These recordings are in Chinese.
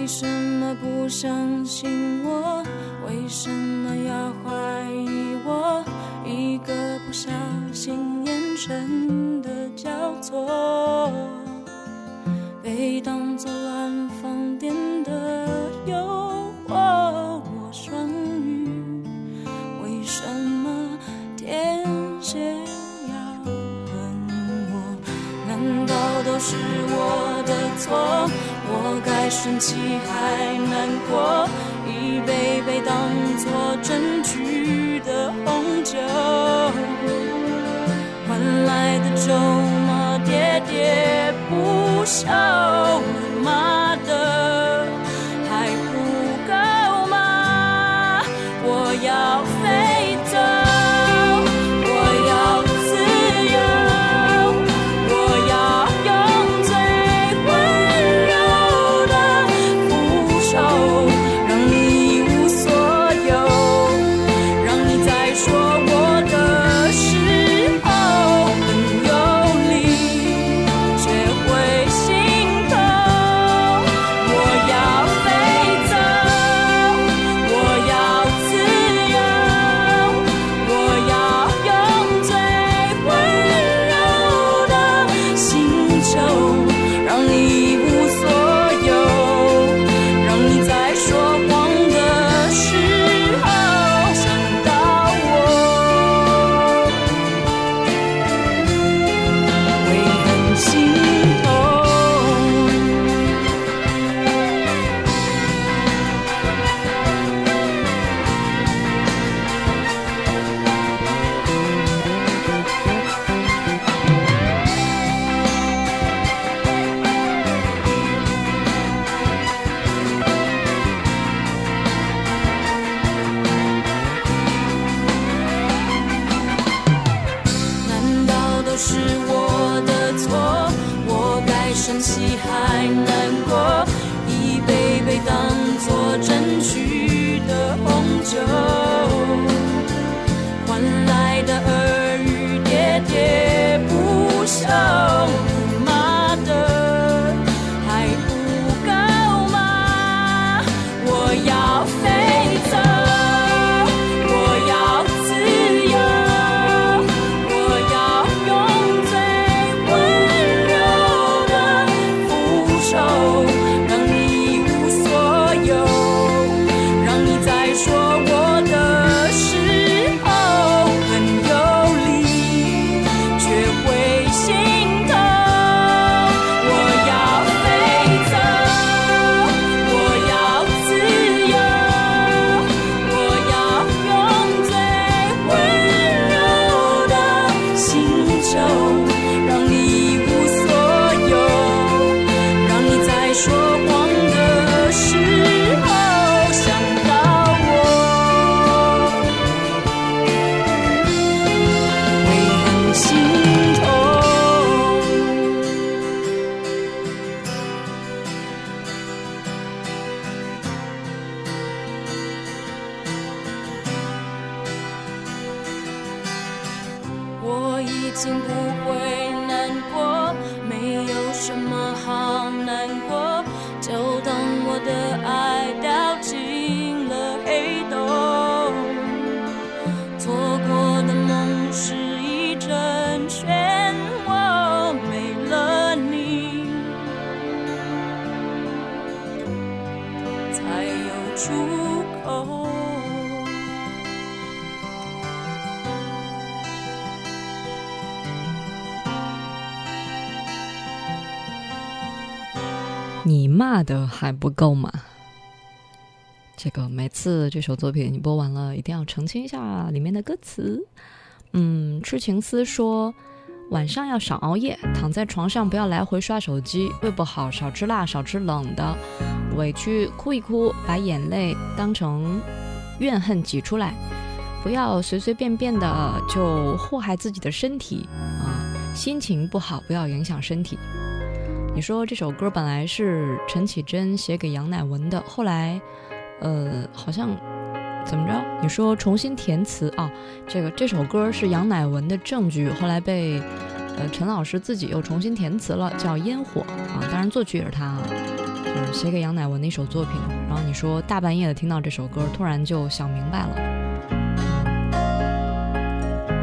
为什么不相信我？为什么要怀疑我？一个不小心，眼神的交错，被当作乱放电的诱惑。我双鱼，为什么天蝎要恨我？难道都是我的错？生气还难过？一杯杯当作证据的红酒，换来的咒骂喋喋不休，还不够吗？这个每次这首作品你播完了，一定要澄清一下里面的歌词。嗯，痴情思说晚上要少熬夜，躺在床上不要来回刷手机，胃不好少吃辣，少吃冷的，委屈哭一哭，把眼泪当成怨恨挤出来，不要随随便便的就祸害自己的身体啊，心情不好不要影响身体。你说这首歌本来是陈绮贞写给杨乃文的，后来，呃，好像怎么着？你说重新填词啊？这个这首歌是杨乃文的证据，后来被呃陈老师自己又重新填词了，叫《烟火》啊，当然作曲也是他啊。就是写给杨乃文的一首作品。然后你说大半夜的听到这首歌，突然就想明白了，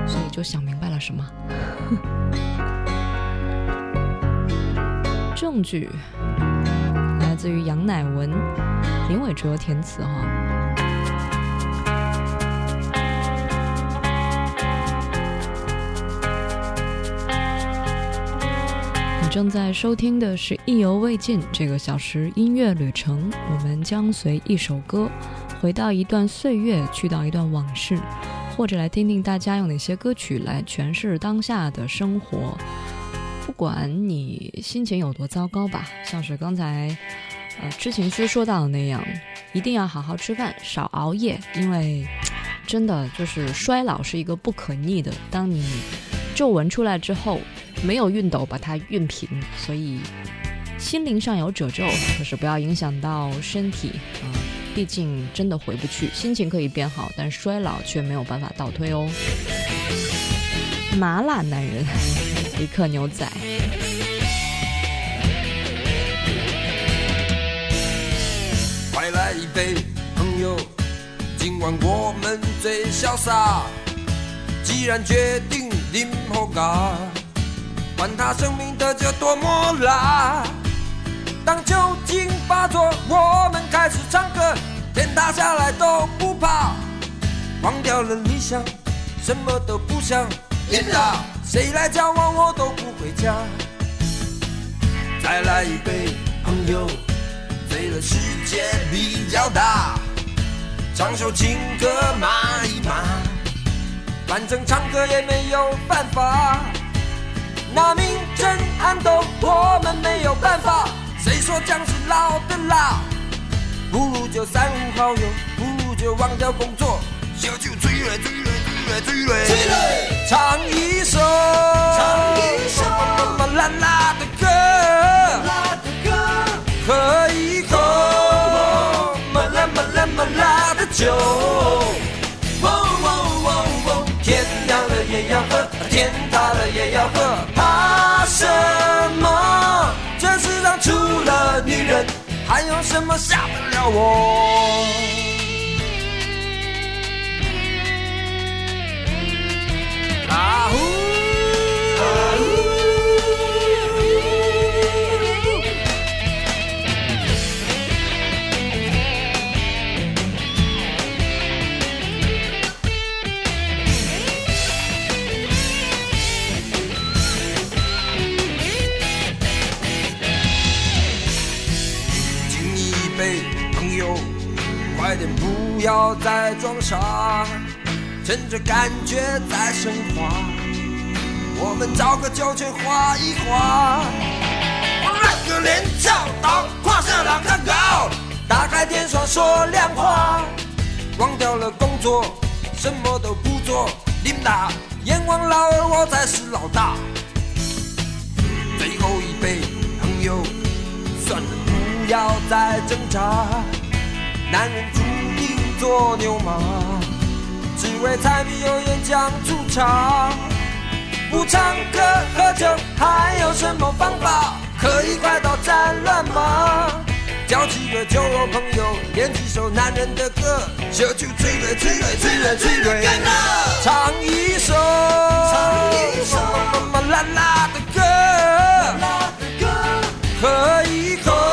所以就想明白了什么？证据来自于杨乃文，林伟哲填词哈。你正在收听的是《意犹未尽》这个小时音乐旅程，我们将随一首歌回到一段岁月，去到一段往事，或者来听听大家用哪些歌曲来诠释当下的生活。管你心情有多糟糕吧，像是刚才呃知情思说到的那样，一定要好好吃饭，少熬夜，因为真的就是衰老是一个不可逆的。当你皱纹出来之后。没有熨斗把它熨平，所以心灵上有褶皱，可是不要影响到身体啊！毕竟真的回不去。心情可以变好，但衰老却没有办法倒退哦。麻辣男人，一克牛仔。快来一杯，朋友，今晚我们最潇洒。既然决定饮喝咖。管他生命的酒多么辣，当酒精发作，我们开始唱歌，天塌下来都不怕，忘掉了理想，什么都不想。谁来交往我都不回家。再来一杯，朋友，醉了世界比较大，唱首情歌骂一骂，反正唱歌也没有办法。那明争暗斗，我们没有办法。谁说姜是老的辣？不如就三五好友，不如就忘掉工作，小酒醉了醉了醉了醉了，醉了，唱一首唱一首辣辣的歌，辣的歌，喝一口麻辣麻辣麻辣的酒。天亮了也要喝，天塌了也要喝。什么？这世上除了女人，还有什么吓得了我？由，快点不要再装傻，趁着感觉在升华，我们找个酒泉画一画。我来个连跳到胯下让它高，打开天窗说亮话，忘掉了工作，什么都不做。你们大，阎王老二，我才是老大。最后一杯，朋友，算了，不要再挣扎。男人注定做牛马，只为柴米油盐酱醋茶。不唱歌喝酒，还有什么方法可以快刀斩乱麻？交几个酒肉朋友，点几首男人的歌，小酒醉了醉了醉了醉了，唱一首唱一首辣辣的歌，辣的歌，喝一口。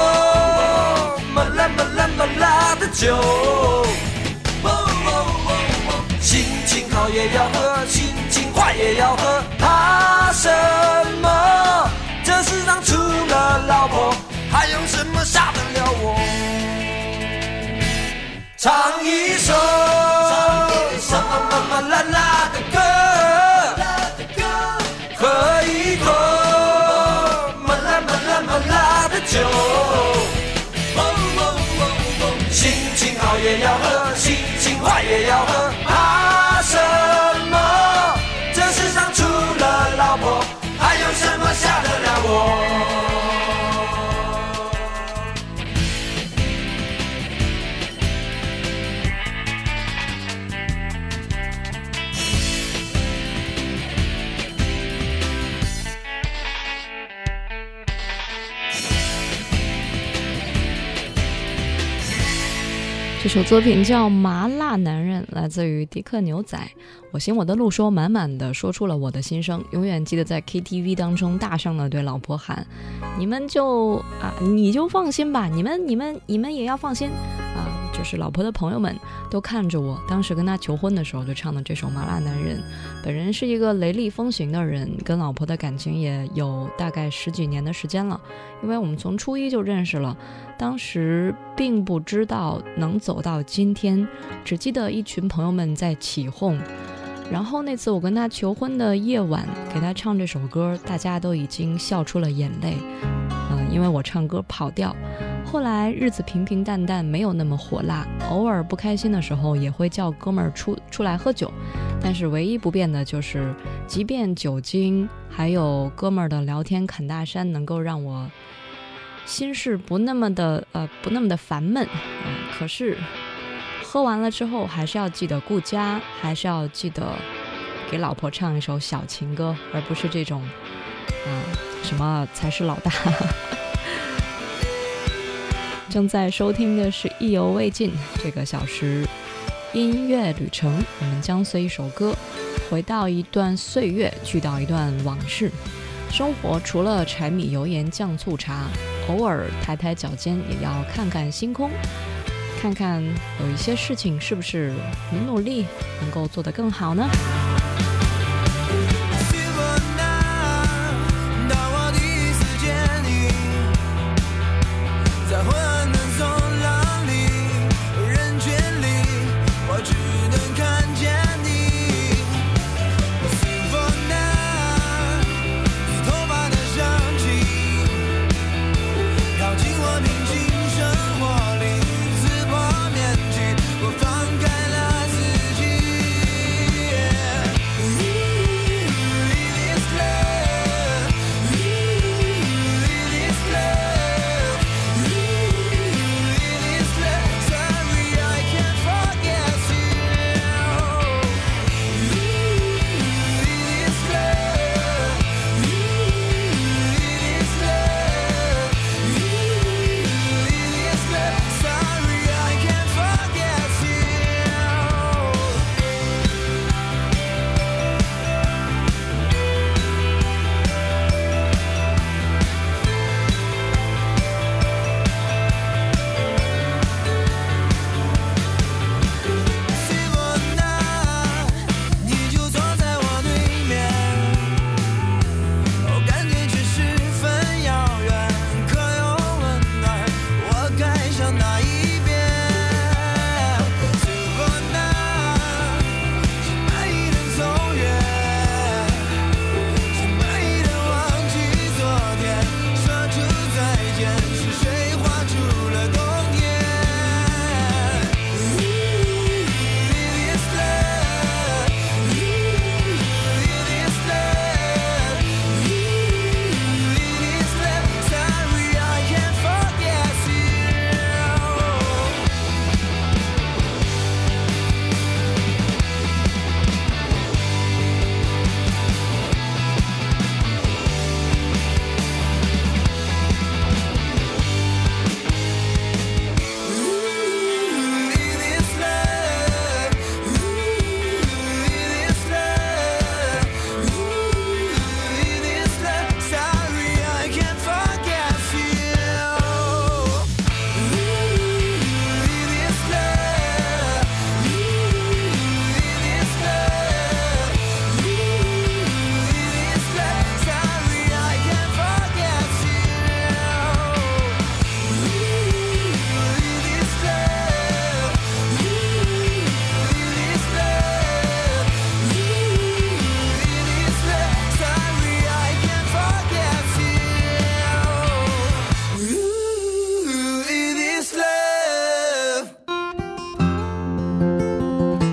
酒，心情好也要喝，心情坏也要喝，怕什么？这世上除了老婆，还有什么杀得了我？唱一首辣辣的歌，喝也要喝，首作品叫《麻辣男人》，来自于迪克牛仔。我行我的路，说满满的说出了我的心声。永远记得在 KTV 当中大声的对老婆喊：“你们就啊，你就放心吧，你们、你们、你们也要放心啊！”就是老婆的朋友们都看着我，当时跟他求婚的时候就唱的这首《麻辣男人》。本人是一个雷厉风行的人，跟老婆的感情也有大概十几年的时间了，因为我们从初一就认识了。当时并不知道能走到今天，只记得一群朋友们在起哄。然后那次我跟他求婚的夜晚，给他唱这首歌，大家都已经笑出了眼泪。因为我唱歌跑调。后来日子平平淡淡，没有那么火辣。偶尔不开心的时候，也会叫哥们儿出出来喝酒。但是唯一不变的就是，即便酒精还有哥们儿的聊天侃大山，能够让我。心事不那么的呃不那么的烦闷，嗯，可是喝完了之后还是要记得顾家，还是要记得给老婆唱一首小情歌，而不是这种啊什么才是老大。正在收听的是意犹未尽这个小时音乐旅程，我们将随一首歌回到一段岁月，去到一段往事。生活除了柴米油盐酱醋茶。偶尔抬抬脚尖，也要看看星空，看看有一些事情是不是努努力能够做得更好呢？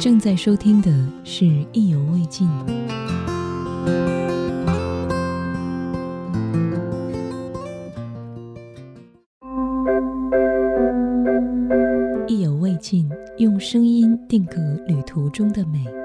正在收听的是《意犹未尽》，意犹未尽，用声音定格旅途中的美。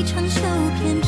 一场秋天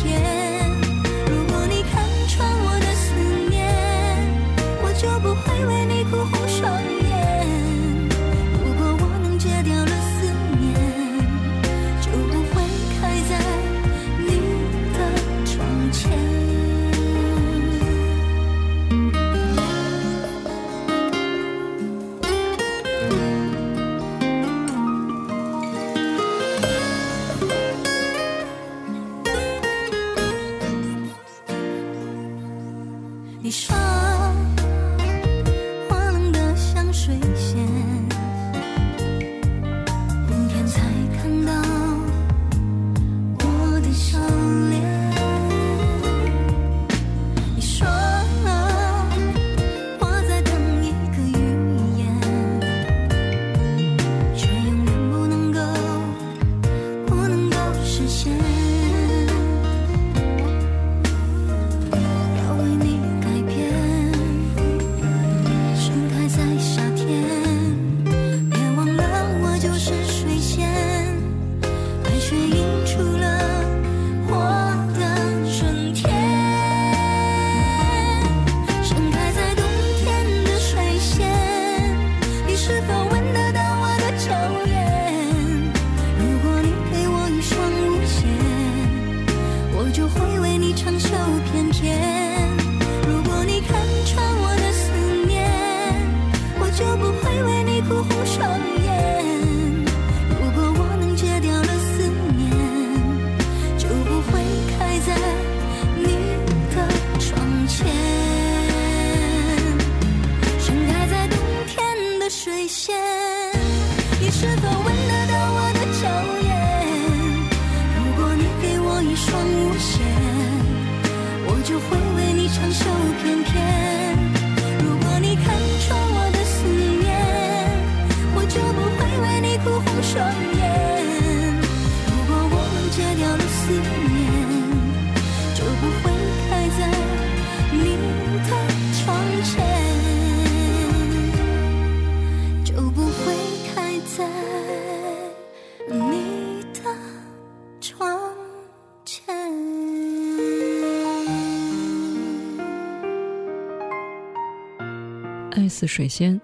仙，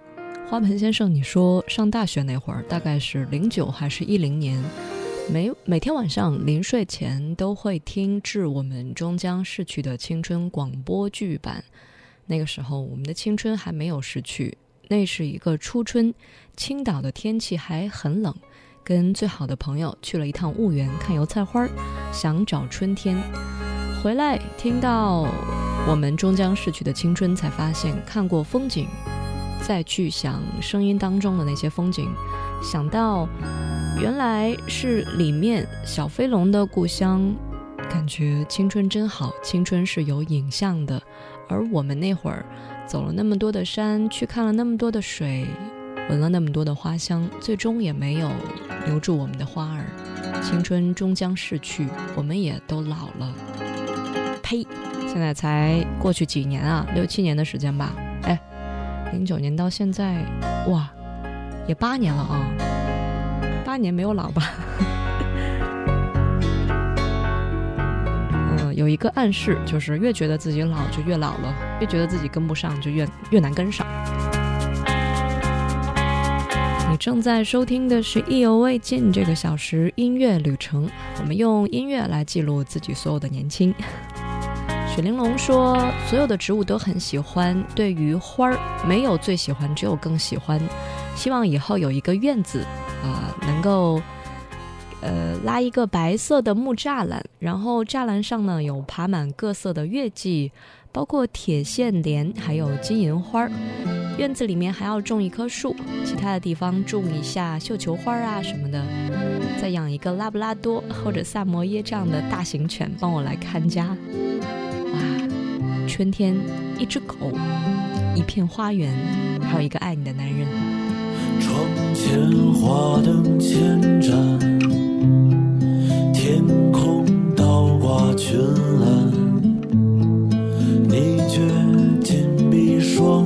花盆先生，你说上大学那会儿，大概是零九还是一零年，每每天晚上临睡前都会听致我们终将逝去的青春广播剧版。那个时候，我们的青春还没有逝去，那是一个初春，青岛的天气还很冷，跟最好的朋友去了一趟婺源看油菜花，想找春天。回来听到我们终将逝去的青春，才发现看过风景，再去想声音当中的那些风景，想到原来是里面小飞龙的故乡，感觉青春真好，青春是有影像的。而我们那会儿走了那么多的山，去看了那么多的水，闻了那么多的花香，最终也没有留住我们的花儿。青春终将逝去，我们也都老了。呸！现在才过去几年啊，六七年的时间吧。零九年到现在，哇，也八年了啊，八年没有老吧？嗯，有一个暗示，就是越觉得自己老就越老了，越觉得自己跟不上就越越难跟上。你正在收听的是《意犹未尽》这个小时音乐旅程，我们用音乐来记录自己所有的年轻。雪玲珑说：“所有的植物都很喜欢，对于花儿没有最喜欢，只有更喜欢。希望以后有一个院子啊、能够呃拉一个白色的木栅栏，然后栅栏上呢有爬满各色的月季，包括铁线莲，还有金银花。院子里面还要种一棵树，其他的地方种一下绣球花啊什么的。再养一个拉布拉多或者萨摩耶这样的大型犬，帮我来看家。春天一只狗，一片花园，还有一个爱你的男人。窗前花灯千盏，天空倒挂群岚，你却紧闭双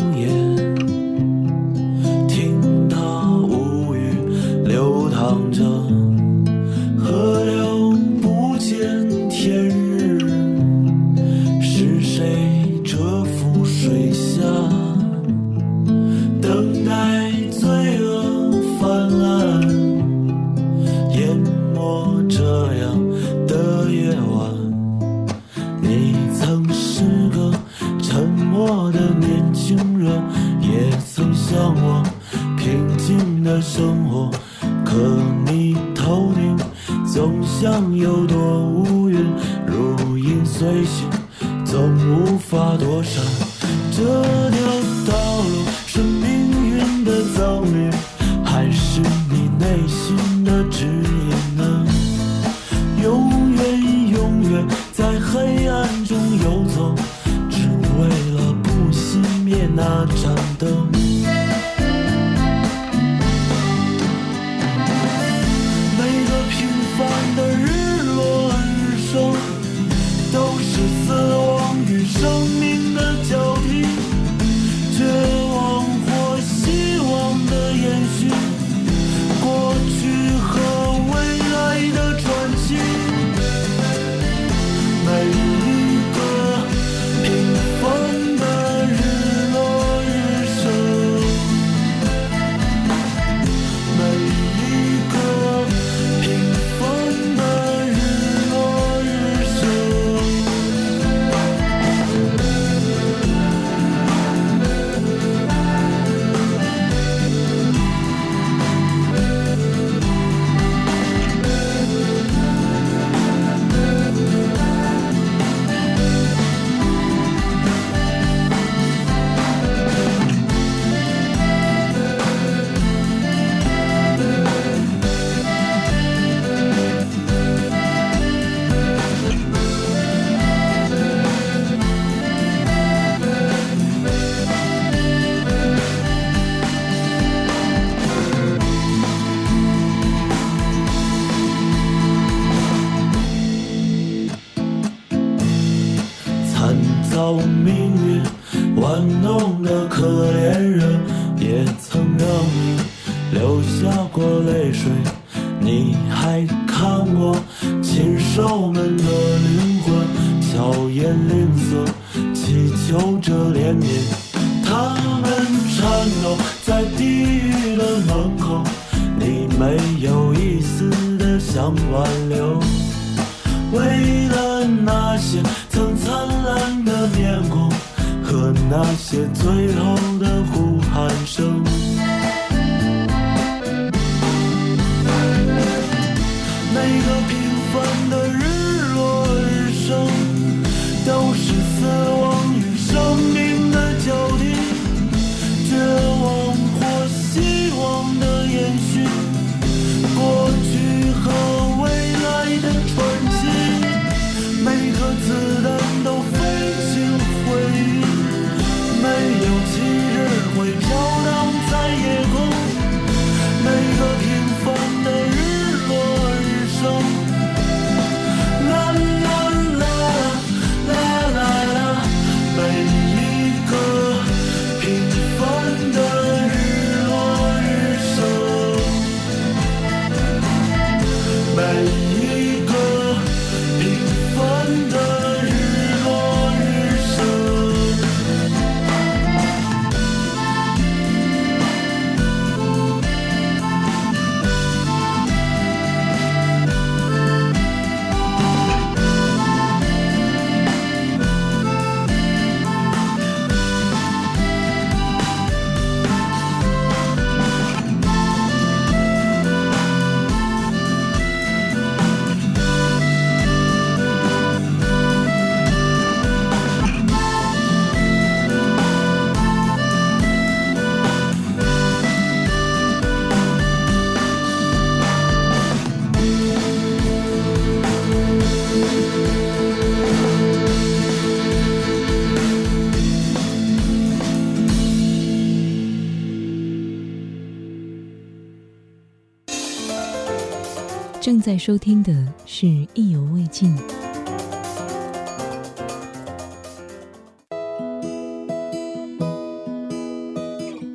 在收听的是《意犹未尽》。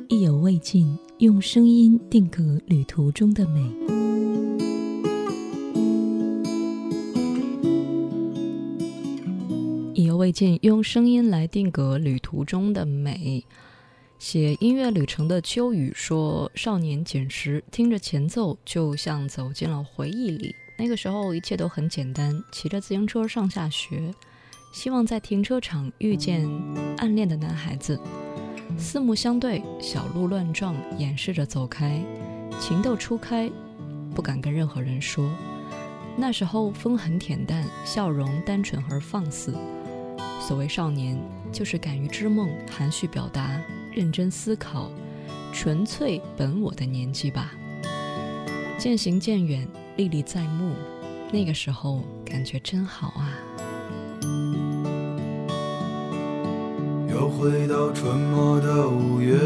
意犹未尽，用声音定格旅途中的美。意犹未尽，用声音来定格旅途中的美。写音乐旅程的秋雨说：“少年捡拾，听着前奏，就像走进了回忆里。那个时候一切都很简单，骑着自行车上下学，希望在停车场遇见暗恋的男孩子。四目相对，小鹿乱撞，掩饰着走开，情窦初开，不敢跟任何人说。那时候风很恬淡，笑容单纯而放肆。所谓少年，就是敢于织梦，含蓄表达。”认真思考，纯粹本我的年纪吧。渐行渐远，历历在目。那个时候感觉真好啊！又回到春末的五月，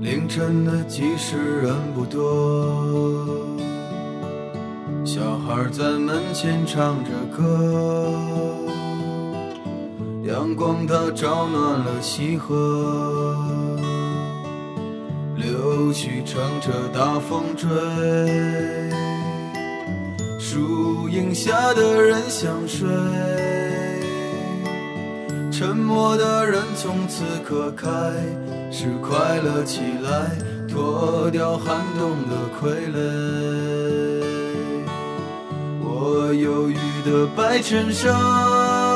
凌晨的集市人不多，小孩在门前唱着歌。阳光它照暖了溪河，柳絮乘着大风追，树荫下的人想睡，沉默的人从此刻开始快乐起来，脱掉寒冬的傀儡。我忧郁的白衬衫。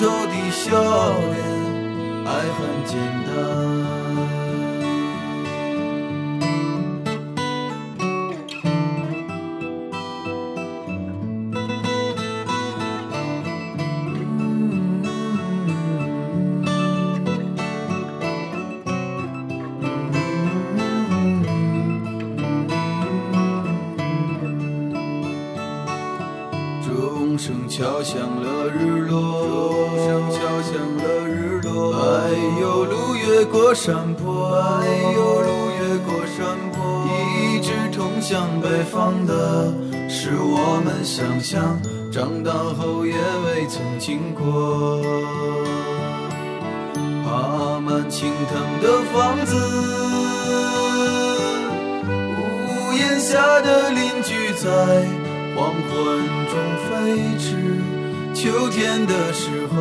头的笑脸，爱很简单。想象，长大后也未曾经过。爬满青藤的房子，屋檐下的邻居在。黄昏中飞驰，秋天的时候，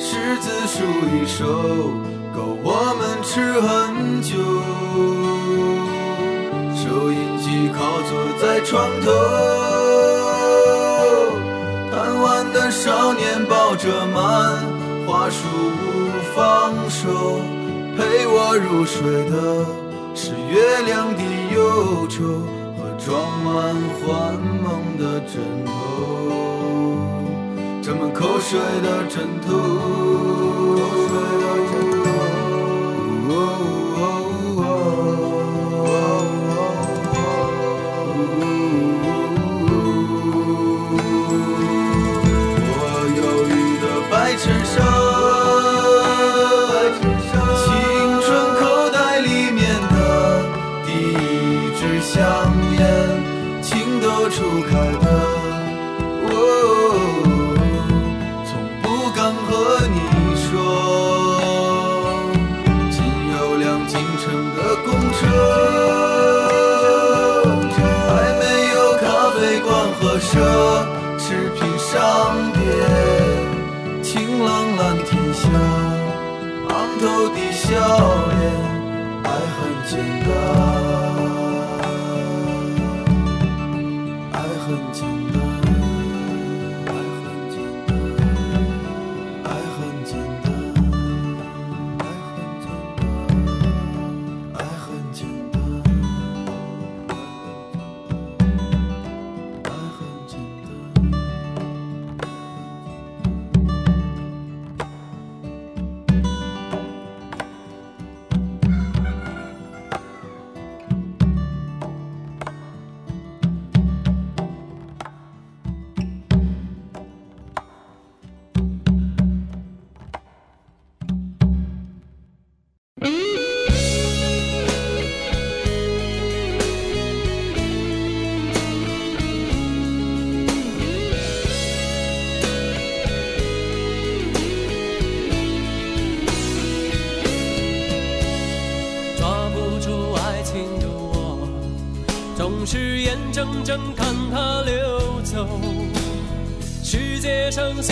柿子树一熟，够我们吃很久。收音机靠坐在床头，贪玩的少年抱着漫画书不放手，陪我入睡的是月亮的忧愁和。装满幻梦的枕头，沾满口水的枕头。是眼睁睁看它流走。世界上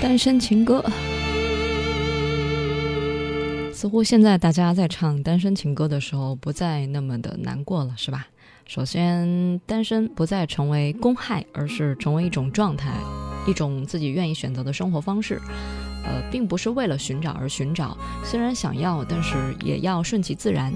单身情歌，似乎现在大家在唱单身情歌的时候，不再那么的难过了，是吧？首先，单身不再成为公害，而是成为一种状态，一种自己愿意选择的生活方式。呃，并不是为了寻找而寻找，虽然想要，但是也要顺其自然。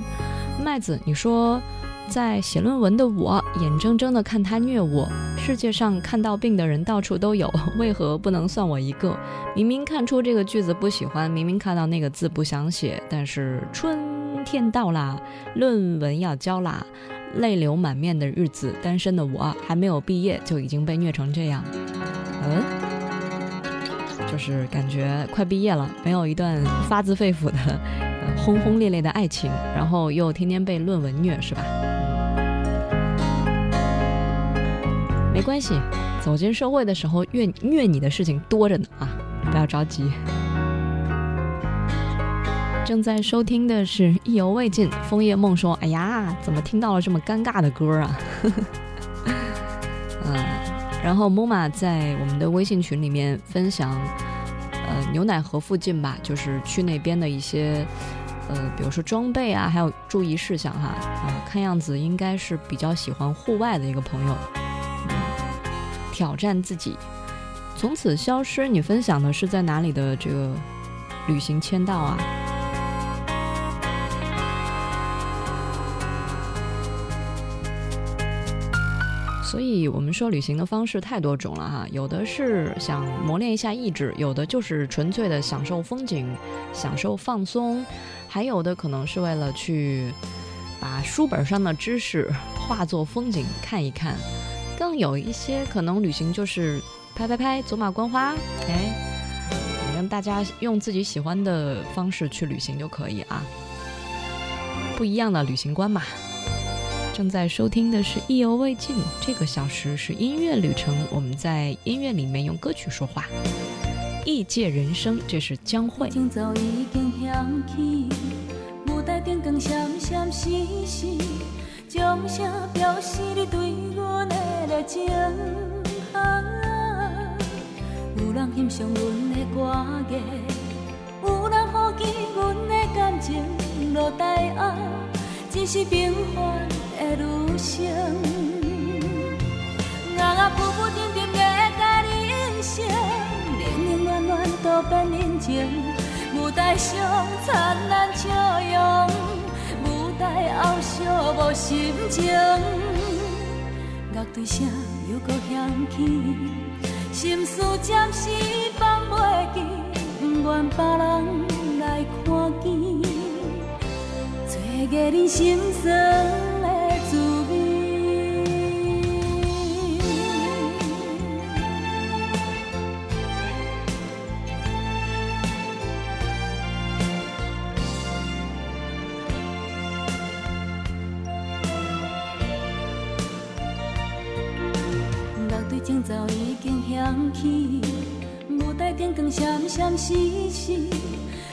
麦子，你说在写论文的我，眼睁睁地看他虐我，世界上看到病的人到处都有，为何不能算我一个？明明看出这个句子不喜欢，明明看到那个字不想写，但是春天到啦，论文要交啦，泪流满面的日子，单身的我还没有毕业就已经被虐成这样，嗯，就是感觉快毕业了，没有一段发自肺腑的、轰轰烈烈的爱情，然后又天天被论文虐，是吧？没关系，走进社会的时候，虐虐你的事情多着呢啊，不要着急。正在收听的是《意犹未尽》，枫叶梦说：“哎呀，怎么听到了这么尴尬的歌啊？”嗯，然后 MoMA 在我们的微信群里面分享，呃，牛奶河附近吧，就是去那边的一些，呃，比如说装备啊，还有注意事项哈。啊，看样子应该是比较喜欢户外的一个朋友，嗯挑战自己，从此消失。你分享的是在哪里的这个旅行签到啊？所以我们说旅行的方式太多种了哈，有的是想磨练一下意志，有的就是纯粹的享受风景、享受放松，还有的可能是为了去把书本上的知识化作风景看一看，更有一些可能旅行就是拍拍拍、走马观花，哎，让大家用自己喜欢的方式去旅行就可以啊，不一样的旅行观嘛。正在收听的是《意犹未尽》，这个小时是音乐旅程，我们在音乐里面用歌曲说话。异界人生，这是江蕙。今早已经响起，舞台顶光闪闪烁烁，掌声表示你对阮的热情。啊，有人欣赏阮的歌。艺，有人好奇阮的感情落台后，只是平凡的女性。我我浮浮沉沉的甲人生，冷冷暖暖都变人情。舞台上灿烂笑容，舞台后寂寞心情。乐队声又搁响起，心事暂时放袂记，不愿别人来看见，找个人心酸经响起，舞台顶光闪闪烁烁，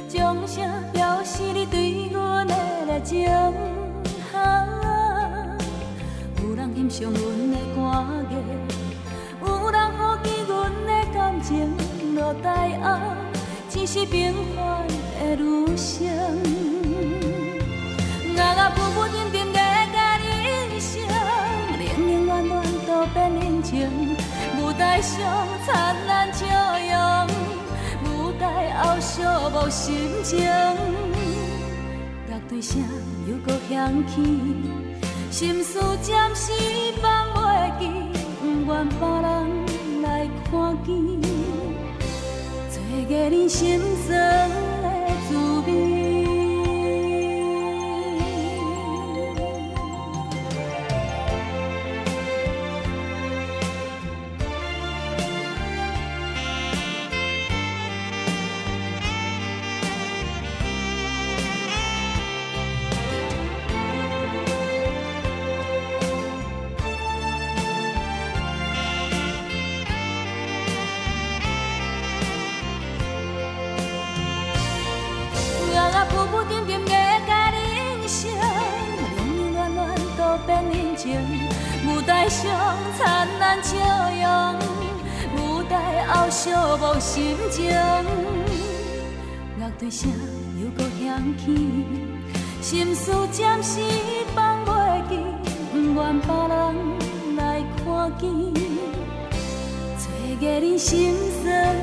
掌声表示你对阮的热情。啊，有人欣赏阮的歌艺，有人好奇阮的感情落台后，只是平凡的女性。我我浮浮沉沉的甲你应承，冷冷暖暖都变人情。台上灿烂笑容，舞台后寂寞心情。乐队声又搁响起，心事暂时放袂记，不愿别人来看见，做个人心酸舞台上灿烂笑容，舞台后寂无心情。乐队声又搁响起，心事暂时放袂记，不愿别人来看见，找个人心酸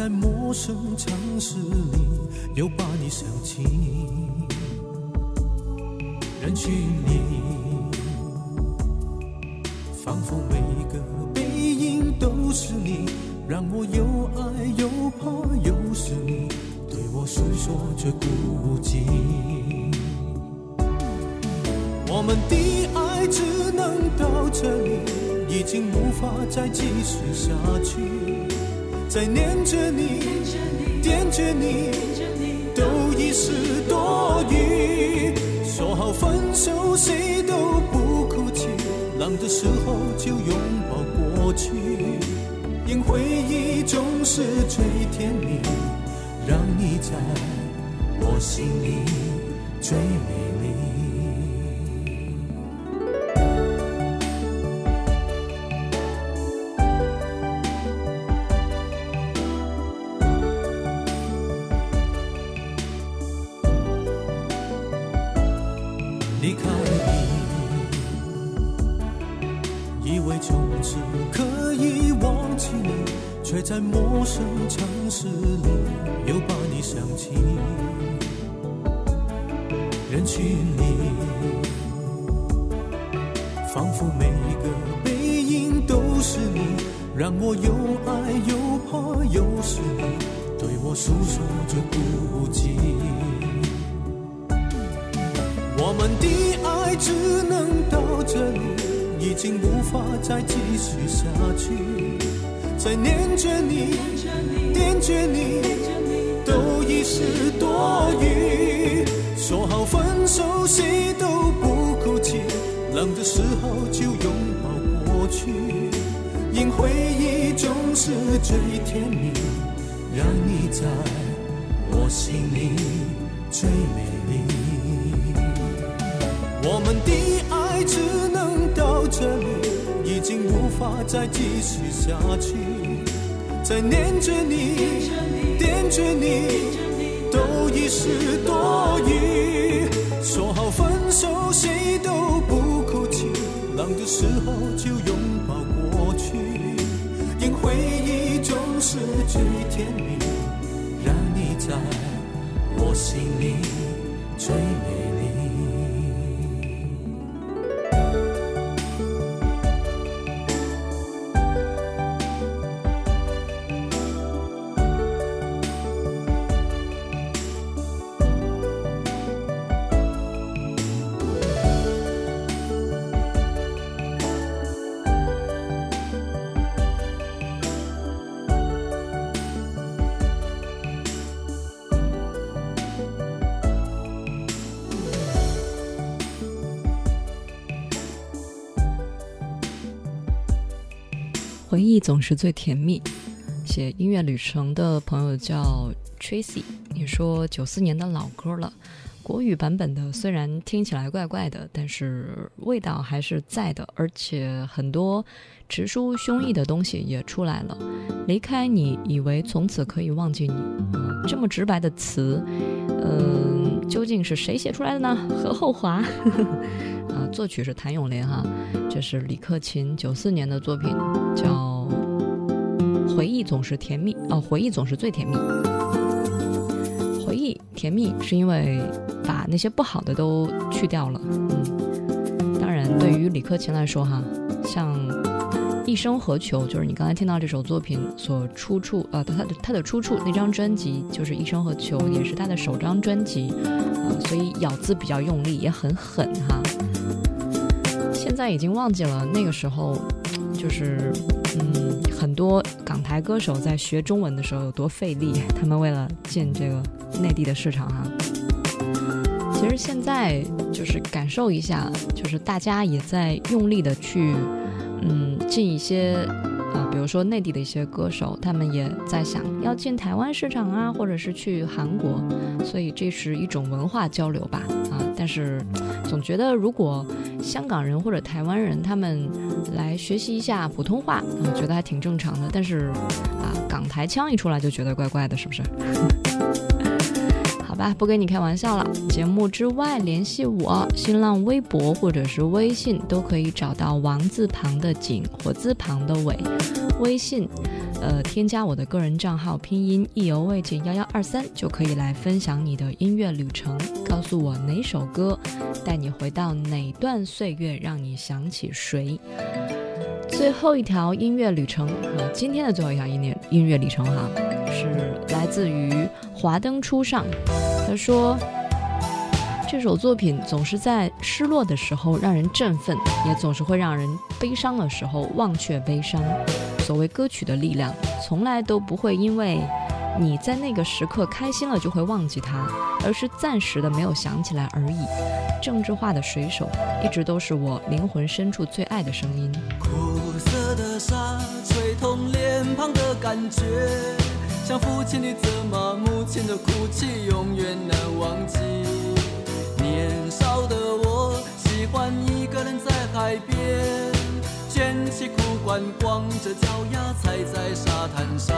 在陌生城市里又把你想起，人群里，仿佛每个背影都是你，让我又爱又怕，又是你对我诉说着孤寂。我们的爱只能到这里，已经无法再继续下去。再念着你，惦着你，都已是多余。说好分手，谁都不哭泣，冷的时候就拥抱过去，因回忆总是最甜蜜，让你在我心里最美好分手，谁都不哭泣，冷的时候就拥抱过去，因回忆总是最甜蜜，让你在我心里最美丽。我们的爱只能到这里，已经无法再继续下去。再念着你，惦着你，都已是多余。说好分手，谁都不哭泣，冷的时候就拥抱过去，因回忆总是最甜蜜，让你在我心里最美丽。回忆总是最甜蜜。写音乐旅程的朋友叫 Tracy，你说九四年的老歌了，国语版本的虽然听起来怪怪的，但是味道还是在的，而且很多直抒胸臆的东西也出来了。离开你，以为从此可以忘记你，这么直白的词，嗯，究竟是谁写出来的呢？何厚华，啊，作曲是谭咏麟哈，这是李克勤九四年的作品，叫。回忆总是甜蜜哦，回忆总是最甜蜜。回忆甜蜜是因为把那些不好的都去掉了。嗯，当然，对于李克勤来说哈，像《一生何求》，就是你刚才听到这首作品所出处，呃，他的他的出处那张专辑就是《一生何求》，也是他的首张专辑，啊、所以咬字比较用力，也很狠哈。现在已经忘记了那个时候，就是嗯，很多港台歌手在学中文的时候有多费力，他们为了进这个内地的市场哈。其实现在就是感受一下，就是大家也在用力的去嗯进一些啊、比如说内地的一些歌手，他们也在想要进台湾市场啊，或者是去韩国，所以这是一种文化交流吧啊。但是总觉得如果香港人或者台湾人他们来学习一下普通话，我、觉得还挺正常的。但是啊，港台腔一出来就觉得怪怪的，是不是？好吧。不跟你开玩笑了。节目之外联系我，新浪微博或者是微信都可以找到王字旁的景，火字旁的伟。微信，呃，添加我的个人账号，拼音意犹未尽幺幺二三，就可以来分享你的音乐旅程，告诉我哪首歌带你回到哪段岁月，让你想起谁。最后一条音乐旅程啊，今天的最后一条音乐音乐旅程哈，是来自于华灯初上。他说，这首作品总是在失落的时候让人振奋，也总是会让人悲伤的时候忘却悲伤。所谓歌曲的力量，从来都不会因为你在那个时刻开心了就会忘记它，而是暂时的没有想起来而已。政治化的水手，一直都是我灵魂深处最爱的声音。苦涩的沙吹痛脸庞的感觉，像父亲的责骂，母亲的哭泣，永远难忘记。年少的我喜欢一个人在海边，卷起裤管，光着脚丫踩在沙滩上，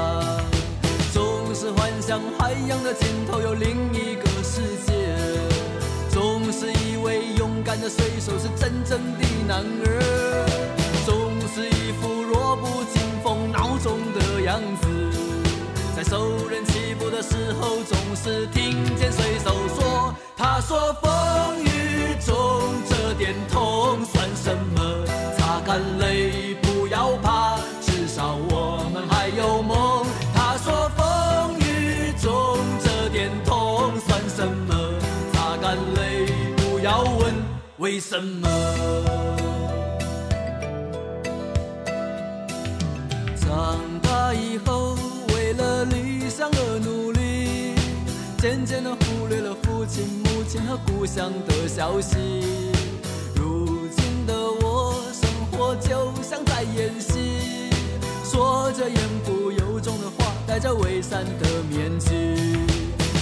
总是幻想海洋的尽头有另一个世界，总是以为勇敢的水手是真正的男儿。总是一副弱不禁风孬种的样子，在受人欺负的时候，总是听见水手说：“他说风雨中这点痛算什么？擦干泪，不要怕，至少我们还有梦。”他说风雨中这点痛算什么？擦干泪，不要问为什么。长大以后，为了理想而努力，渐渐的忽略了父亲、母亲和故乡的消息。如今的我，活就像在演戏，说着言不由衷的话，戴着伪善的面具，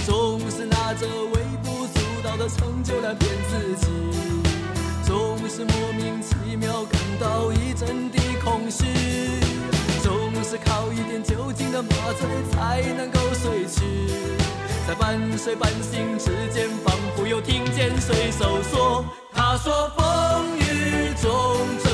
总是拿着微不足道的成就来骗自己，总是莫名其妙感到一阵的空虚。总是靠一点酒精的麻醉才能够睡去，在半睡半醒之间，仿佛又听见水手说：“他说风雨中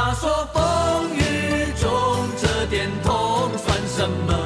他说风雨中这点痛算什么？